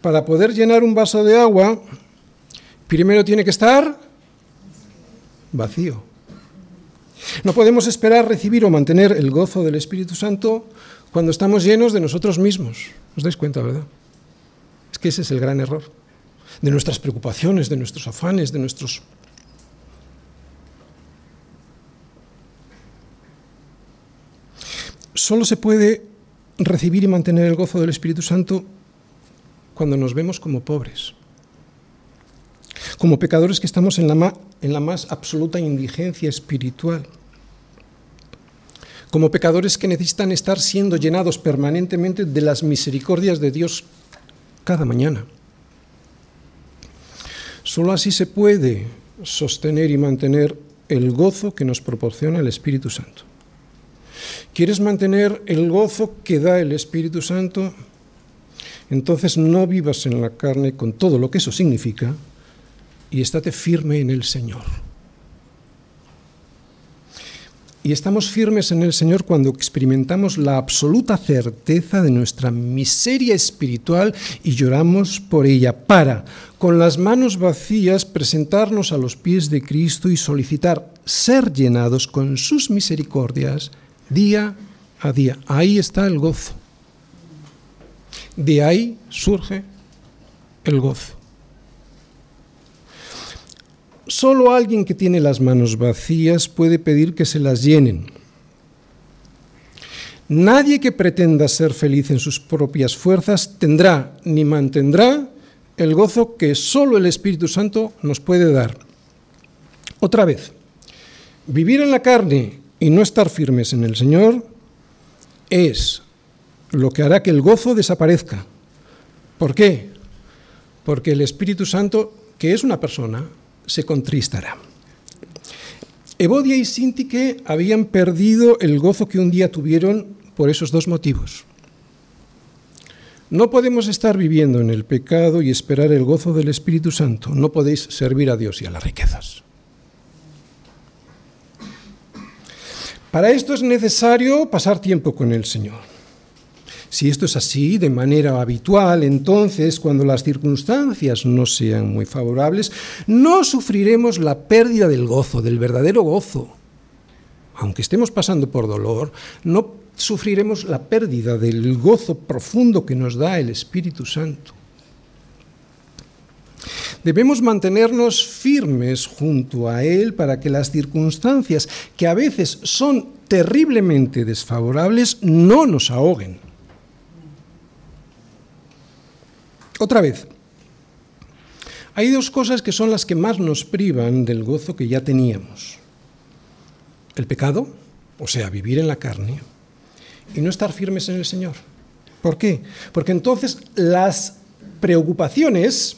para poder llenar un vaso de agua, primero tiene que estar vacío. No podemos esperar recibir o mantener el gozo del Espíritu Santo cuando estamos llenos de nosotros mismos. ¿Os dais cuenta, verdad? Es que ese es el gran error. De nuestras preocupaciones, de nuestros afanes, de nuestros... Solo se puede recibir y mantener el gozo del Espíritu Santo cuando nos vemos como pobres como pecadores que estamos en la, más absoluta indigencia espiritual, como pecadores que necesitan estar siendo llenados permanentemente de las misericordias de Dios cada mañana. Solo así se puede sostener y mantener el gozo que nos proporciona el Espíritu Santo. ¿Quieres mantener el gozo que da el Espíritu Santo? Entonces no vivas en la carne con todo lo que eso significa, y estate firme en el Señor. Y estamos firmes en el Señor cuando experimentamos la absoluta certeza de nuestra miseria espiritual y lloramos por ella para, con las manos vacías, presentarnos a los pies de Cristo y solicitar ser llenados con sus misericordias día a día. Ahí está el gozo. De ahí surge el gozo. Solo alguien que tiene las manos vacías puede pedir que se las llenen. Nadie que pretenda ser feliz en sus propias fuerzas tendrá ni mantendrá el gozo que solo el Espíritu Santo nos puede dar. Otra vez, vivir en la carne y no estar firmes en el Señor es lo que hará que el gozo desaparezca. ¿Por qué? Porque el Espíritu Santo, que es una persona, se contristará. Evodia y Sintique habían perdido el gozo que un día tuvieron por esos dos motivos. No podemos estar viviendo en el pecado y esperar el gozo del Espíritu Santo. No podéis servir a Dios y a las riquezas. Para esto es necesario pasar tiempo con el Señor. Si esto es así de manera habitual, entonces cuando las circunstancias no sean muy favorables, no sufriremos la pérdida del gozo, del verdadero gozo. Aunque estemos pasando por dolor, no sufriremos la pérdida del gozo profundo que nos da el Espíritu Santo. Debemos mantenernos firmes junto a Él para que las circunstancias, que a veces son terriblemente desfavorables, no nos ahoguen. Otra vez, hay dos cosas que son las que más nos privan del gozo que ya teníamos. El pecado, o sea, vivir en la carne, y no estar firmes en el Señor. ¿Por qué? Porque entonces las preocupaciones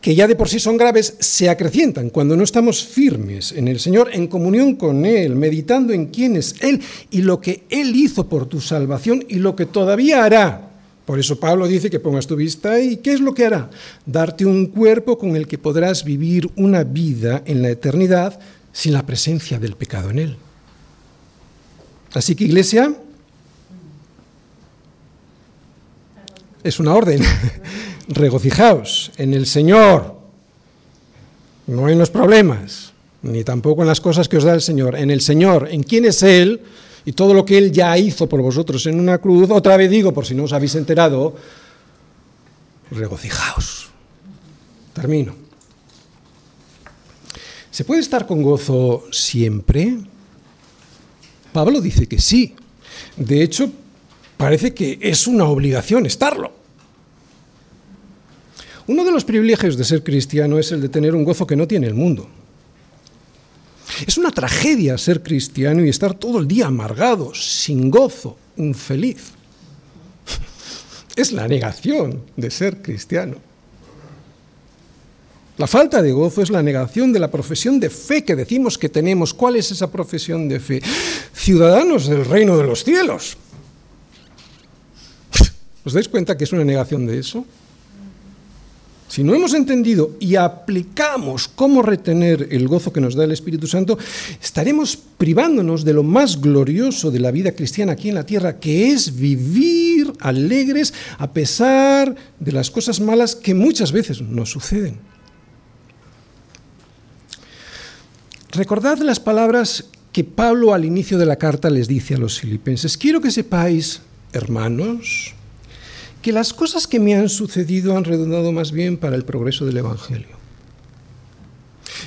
que ya de por sí son graves, se acrecientan cuando no estamos firmes en el Señor, en comunión con Él, meditando en quién es Él y lo que Él hizo por tu salvación y lo que todavía hará. Por eso Pablo dice que pongas tu vista ahí. ¿Qué es lo que hará? Darte un cuerpo con el que podrás vivir una vida en la eternidad sin la presencia del pecado en Él. Así que iglesia, es una orden. regocijaos en el Señor, no en los problemas, ni tampoco en las cosas que os da el Señor, en el Señor, en quién es Él y todo lo que Él ya hizo por vosotros en una cruz. Otra vez digo, por si no os habéis enterado, regocijaos. Termino. ¿Se puede estar con gozo siempre? Pablo dice que sí. De hecho, parece que es una obligación estarlo. Uno de los privilegios de ser cristiano es el de tener un gozo que no tiene el mundo. Es una tragedia ser cristiano y estar todo el día amargado, sin gozo, infeliz. Es la negación de ser cristiano. La falta de gozo es la negación de la profesión de fe que decimos que tenemos. ¿Cuál es esa profesión de fe? Ciudadanos del reino de los cielos. ¿Os dais cuenta que es una negación de eso? Si no hemos entendido y aplicamos cómo retener el gozo que nos da el Espíritu Santo, estaremos privándonos de lo más glorioso de la vida cristiana aquí en la tierra, que es vivir alegres a pesar de las cosas malas que muchas veces nos suceden. Recordad las palabras que Pablo al inicio de la carta les dice a los filipenses. Quiero que sepáis, hermanos, que las cosas que me han sucedido han redundado más bien para el progreso del Evangelio.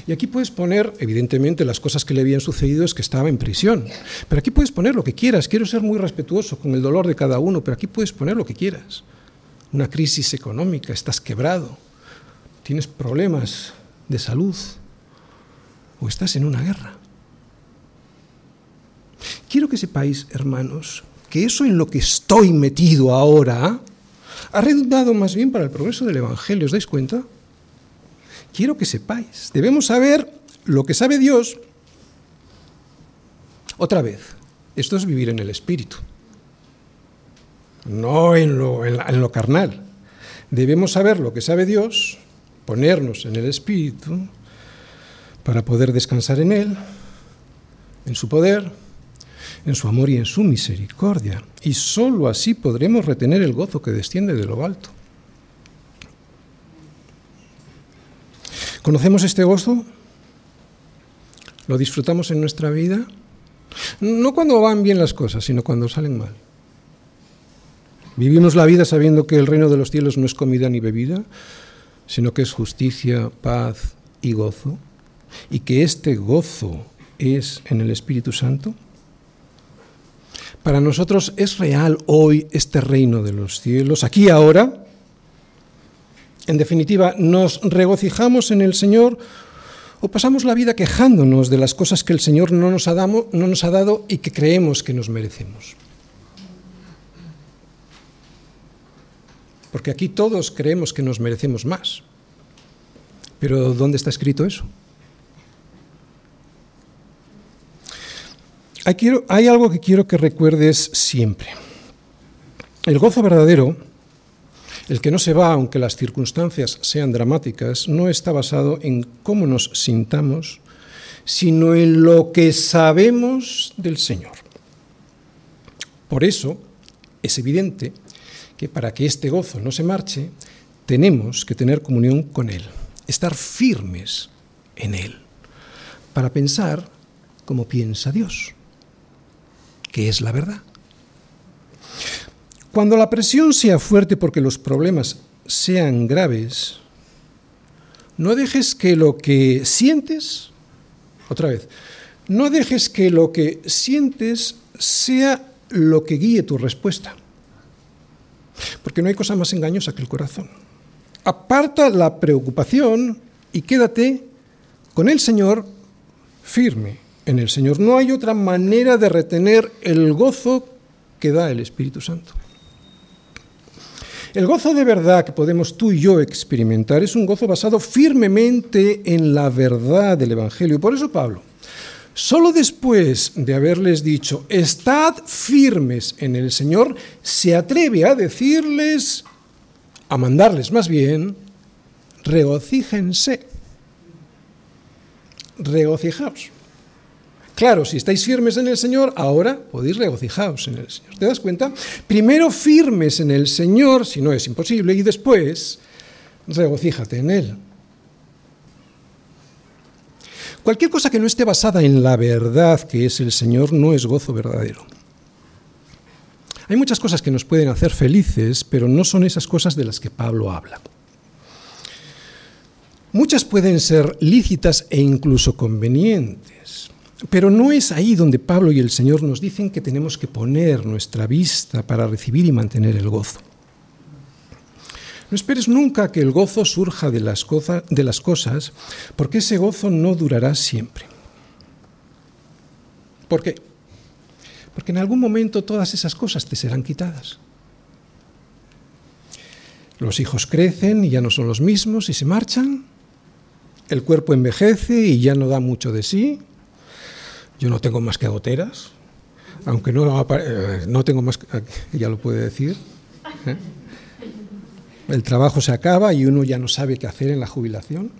Y aquí puedes poner, evidentemente, las cosas que le habían sucedido es que estaba en prisión. Pero aquí puedes poner lo que quieras. Quiero ser muy respetuoso con el dolor de cada uno, pero aquí puedes poner lo que quieras. Una crisis económica, estás quebrado, tienes problemas de salud o estás en una guerra. Quiero que sepáis, hermanos, que eso en lo que estoy metido ahora ha redundado más bien para el progreso del Evangelio, ¿os dais cuenta? Quiero que sepáis, debemos saber lo que sabe Dios. Otra vez, esto es vivir en el Espíritu, no en lo, carnal. Debemos saber lo que sabe Dios, ponernos en el Espíritu, para poder descansar en Él, en su poder, en su amor y en su misericordia. Y sólo así podremos retener el gozo que desciende de lo alto. ¿Conocemos este gozo? ¿Lo disfrutamos en nuestra vida? No cuando van bien las cosas, sino cuando salen mal. Vivimos la vida sabiendo que el reino de los cielos no es comida ni bebida, sino que es justicia, paz y gozo, y que este gozo es en el Espíritu Santo. Para nosotros es real hoy este reino de los cielos, aquí ahora. En definitiva, ¿nos regocijamos en el Señor o pasamos la vida quejándonos de las cosas que el Señor no nos ha, dado, no nos ha dado y que creemos que nos merecemos? Porque aquí todos creemos que nos merecemos más. Pero ¿dónde está escrito eso? Hay, algo que quiero que recuerdes siempre. El gozo verdadero, el que no se va aunque las circunstancias sean dramáticas, no está basado en cómo nos sintamos, sino en lo que sabemos del Señor. Por eso es evidente que para que este gozo no se marche, tenemos que tener comunión con Él, estar firmes en Él, para pensar como piensa Dios que es la verdad. Cuando la presión sea fuerte porque los problemas sean graves, no dejes que lo que sientes, otra vez, no dejes que lo que sientes sea lo que guíe tu respuesta. Porque no hay cosa más engañosa que el corazón. Aparta la preocupación y quédate con el Señor firme en el Señor. No hay otra manera de retener el gozo que da el Espíritu Santo. El gozo de verdad que podemos tú y yo experimentar es un gozo basado firmemente en la verdad del Evangelio. Por eso Pablo, solo después de haberles dicho, estad firmes en el Señor, se atreve a decirles, a mandarles más bien, regocíjense. Regocijaos. Claro, si estáis firmes en el Señor, ahora podéis regocijaos en el Señor. ¿Te das cuenta? Primero firmes en el Señor, si no es imposible, y después regocíjate en Él. Cualquier cosa que no esté basada en la verdad que es el Señor no es gozo verdadero. Hay muchas cosas que nos pueden hacer felices, pero no son esas cosas de las que Pablo habla. Muchas pueden ser lícitas e incluso convenientes, pero no es ahí donde Pablo y el Señor nos dicen que tenemos que poner nuestra vista para recibir y mantener el gozo. No esperes nunca que el gozo surja de las, cosas, porque ese gozo no durará siempre. ¿Por qué? Porque en algún momento todas esas cosas te serán quitadas. Los hijos crecen y ya no son los mismos y se marchan el cuerpo envejece y ya no da mucho de sí. Yo no tengo más que goteras, aunque no, eh, no tengo más, ya lo puede decir. ¿eh? El trabajo se acaba y uno ya no sabe qué hacer en la jubilación.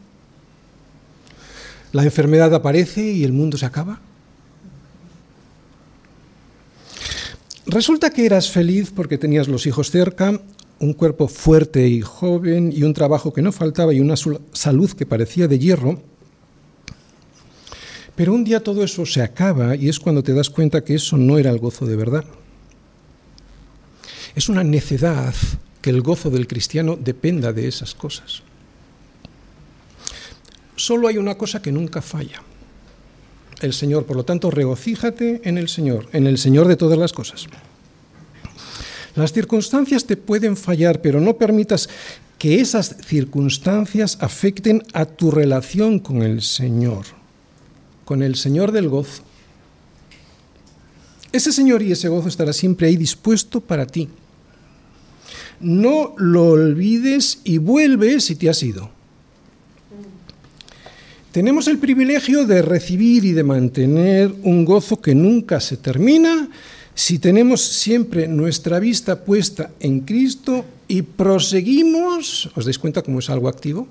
La enfermedad aparece y el mundo se acaba. Resulta que eras feliz porque tenías los hijos cerca un cuerpo fuerte y joven y un trabajo que no faltaba y una salud que parecía de hierro. Pero un día todo eso se acaba y es cuando te das cuenta que eso no era el gozo de verdad. Es una necedad que el gozo del cristiano dependa de esas cosas. Solo hay una cosa que nunca falla. El Señor, por lo tanto, regocíjate en el Señor, en el Señor de todas las cosas. Las circunstancias te pueden fallar, pero no permitas que esas circunstancias afecten a tu relación con el Señor, con el Señor del gozo. Ese Señor y ese gozo estará siempre ahí dispuesto para ti. No lo olvides y vuelve si te has ido. Tenemos el privilegio de recibir y de mantener un gozo que nunca se termina si tenemos siempre nuestra vista puesta en Cristo y proseguimos, ¿os dais cuenta cómo es algo activo?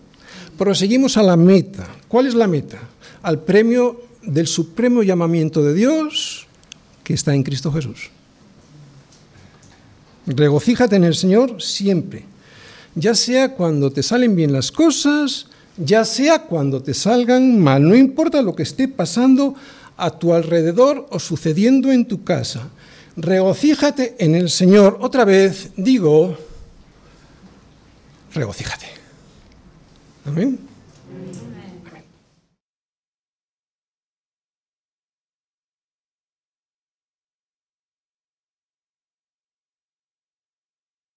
Proseguimos a la meta. ¿Cuál es la meta? Al premio del supremo llamamiento de Dios que está en Cristo Jesús. Regocíjate en el Señor siempre, ya sea cuando te salen bien las cosas, ya sea cuando te salgan mal, no importa lo que esté pasando a tu alrededor o sucediendo en tu casa regocíjate en el Señor. Otra vez digo, regocíjate. Amén.